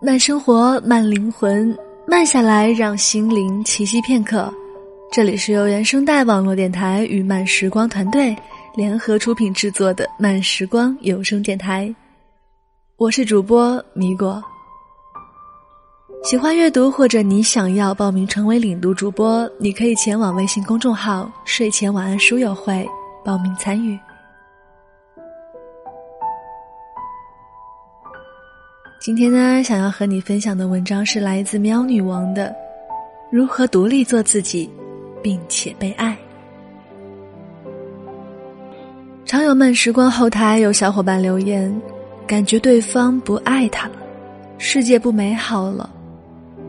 慢生活，慢灵魂，慢下来，让心灵栖息片刻。这里是由原声带网络电台与慢时光团队联合出品制作的慢时光有声电台。我是主播米果。喜欢阅读或者你想要报名成为领读主播，你可以前往微信公众号“睡前晚安书友会”报名参与。今天呢，想要和你分享的文章是来自喵女王的《如何独立做自己，并且被爱》。常友们时光后台有小伙伴留言，感觉对方不爱他了，世界不美好了；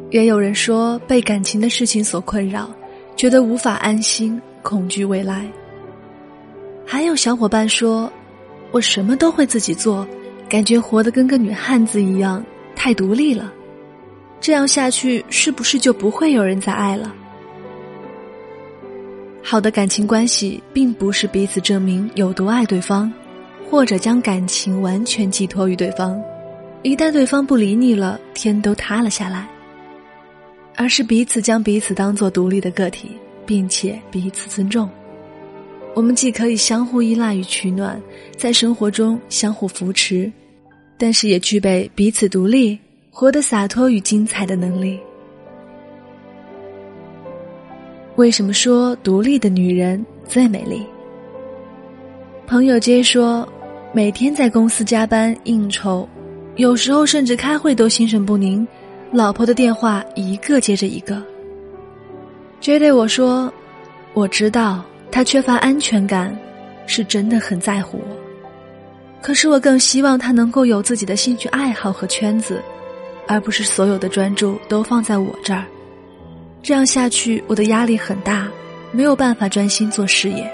也有人说被感情的事情所困扰，觉得无法安心，恐惧未来。还有小伙伴说，我什么都会自己做。感觉活得跟个女汉子一样，太独立了。这样下去，是不是就不会有人再爱了？好的感情关系，并不是彼此证明有多爱对方，或者将感情完全寄托于对方。一旦对方不理你了，天都塌了下来。而是彼此将彼此当做独立的个体，并且彼此尊重。我们既可以相互依赖与取暖，在生活中相互扶持。但是也具备彼此独立、活得洒脱与精彩的能力。为什么说独立的女人最美丽？朋友皆说，每天在公司加班应酬，有时候甚至开会都心神不宁，老婆的电话一个接着一个。J 对我说：“我知道他缺乏安全感，是真的很在乎我。”可是我更希望他能够有自己的兴趣爱好和圈子，而不是所有的专注都放在我这儿。这样下去，我的压力很大，没有办法专心做事业。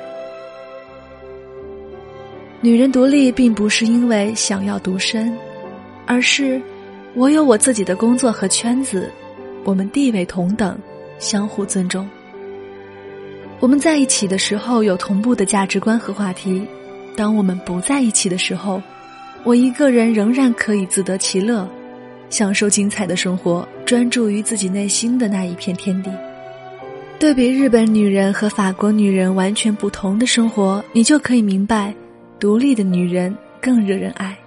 女人独立并不是因为想要独身，而是我有我自己的工作和圈子，我们地位同等，相互尊重。我们在一起的时候有同步的价值观和话题。当我们不在一起的时候，我一个人仍然可以自得其乐，享受精彩的生活，专注于自己内心的那一片天地。对比日本女人和法国女人完全不同的生活，你就可以明白，独立的女人更惹人爱。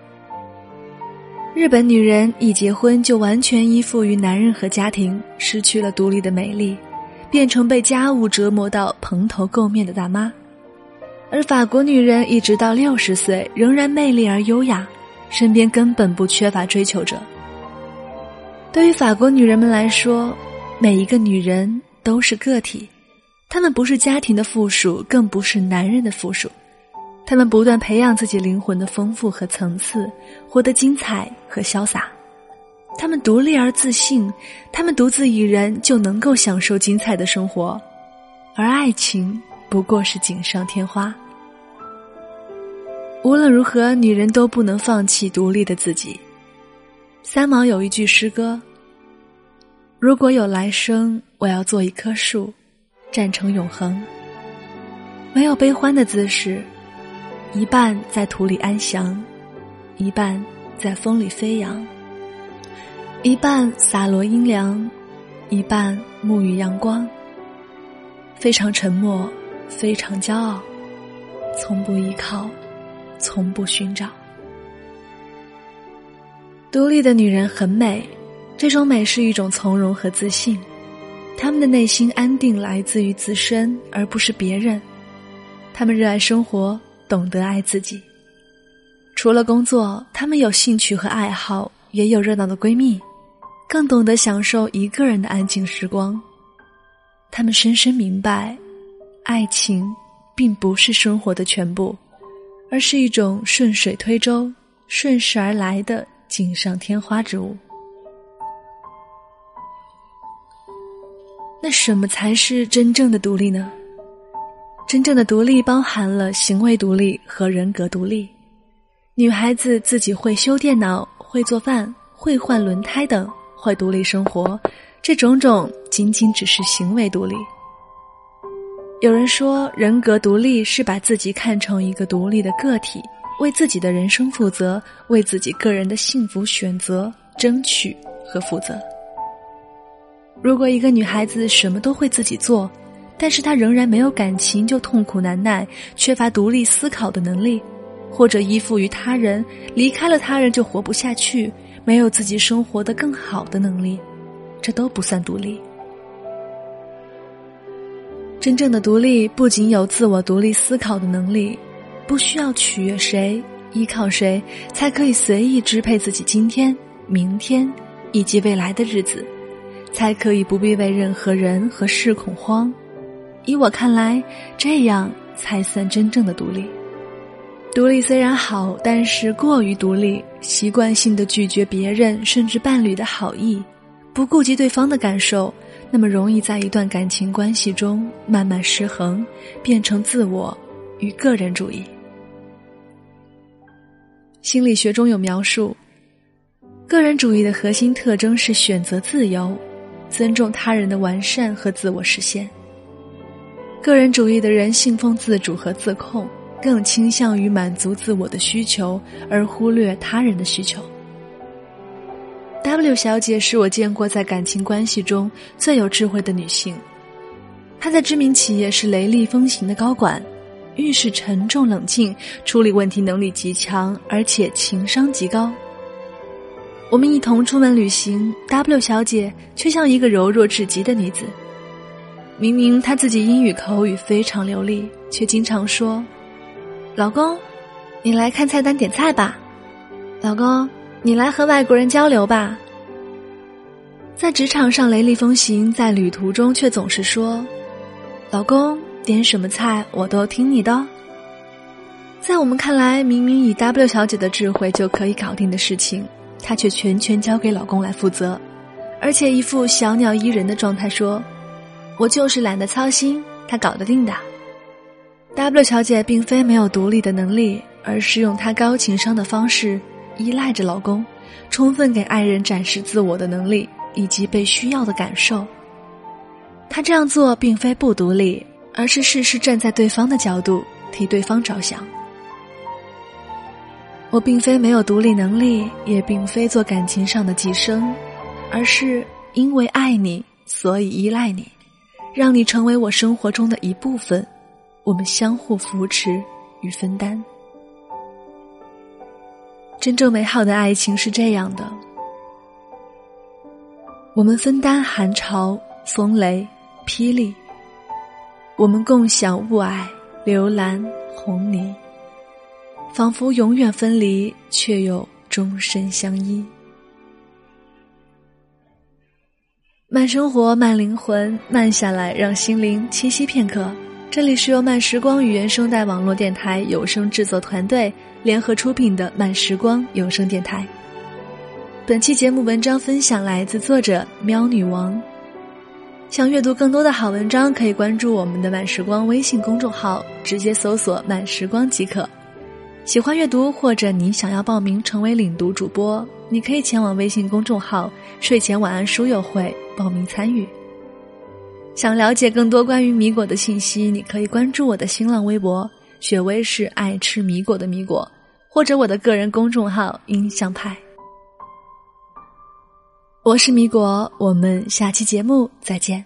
日本女人一结婚就完全依附于男人和家庭，失去了独立的美丽，变成被家务折磨到蓬头垢面的大妈。而法国女人一直到六十岁仍然魅力而优雅，身边根本不缺乏追求者。对于法国女人们来说，每一个女人都是个体，她们不是家庭的附属，更不是男人的附属。她们不断培养自己灵魂的丰富和层次，活得精彩和潇洒。她们独立而自信，她们独自一人就能够享受精彩的生活，而爱情。不过是锦上添花。无论如何，女人都不能放弃独立的自己。三毛有一句诗歌：“如果有来生，我要做一棵树，站成永恒。没有悲欢的姿势，一半在土里安详，一半在风里飞扬，一半洒落阴凉，一半沐浴阳光。非常沉默。”非常骄傲，从不依靠，从不寻找。独立的女人很美，这种美是一种从容和自信。她们的内心安定来自于自身，而不是别人。她们热爱生活，懂得爱自己。除了工作，她们有兴趣和爱好，也有热闹的闺蜜，更懂得享受一个人的安静时光。她们深深明白。爱情，并不是生活的全部，而是一种顺水推舟、顺势而来的锦上添花之物。那什么才是真正的独立呢？真正的独立包含了行为独立和人格独立。女孩子自己会修电脑、会做饭、会换轮胎等，会独立生活，这种种仅仅只是行为独立。有人说，人格独立是把自己看成一个独立的个体，为自己的人生负责，为自己个人的幸福选择、争取和负责。如果一个女孩子什么都会自己做，但是她仍然没有感情就痛苦难耐，缺乏独立思考的能力，或者依附于他人，离开了他人就活不下去，没有自己生活的更好的能力，这都不算独立。真正的独立不仅有自我独立思考的能力，不需要取悦谁、依靠谁，才可以随意支配自己今天、明天以及未来的日子。才可以不必为任何人和事恐慌。依我看来，这样才算真正的独立。独立虽然好，但是过于独立，习惯性的拒绝别人甚至伴侣的好意，不顾及对方的感受，那么容易在一段感情关系中慢慢失衡，变成自我与个人主义。心理学中有描述，个人主义的核心特征是选择自由。尊重他人的完善和自我实现。个人主义的人信奉自主和自控，更倾向于满足自我的需求，而忽略他人的需求。W 小姐是我见过在感情关系中最有智慧的女性，她在知名企业是雷厉风行的高管，遇事沉重冷静，处理问题能力极强，而且情商极高。我们一同出门旅行，W 小姐却像一个柔弱至极的女子。明明她自己英语口语非常流利，却经常说：“老公，你来看菜单点菜吧。”“老公，你来和外国人交流吧。”在职场上雷厉风行，在旅途中却总是说：“老公，点什么菜我都听你的。”在我们看来，明明以 W 小姐的智慧就可以搞定的事情。她却全权交给老公来负责，而且一副小鸟依人的状态说：“我就是懒得操心，他搞得定的。”W 小姐并非没有独立的能力，而是用她高情商的方式依赖着老公，充分给爱人展示自我的能力以及被需要的感受。她这样做并非不独立，而是事事站在对方的角度替对方着想。我并非没有独立能力，也并非做感情上的寄生，而是因为爱你，所以依赖你，让你成为我生活中的一部分。我们相互扶持与分担。真正美好的爱情是这样的：我们分担寒潮、风雷、霹雳；我们共享雾霭、流岚、红泥。仿佛永远分离，却又终身相依。慢生活，慢灵魂，慢下来，让心灵栖息片刻。这里是由慢时光与原声带网络电台有声制作团队联合出品的慢时光有声电台。本期节目文章分享来自作者喵女王。想阅读更多的好文章，可以关注我们的慢时光微信公众号，直接搜索“慢时光”即可。喜欢阅读，或者你想要报名成为领读主播，你可以前往微信公众号“睡前晚安书友会”报名参与。想了解更多关于米果的信息，你可以关注我的新浪微博“雪薇是爱吃米果的米果”，或者我的个人公众号“音像派”。我是米果，我们下期节目再见。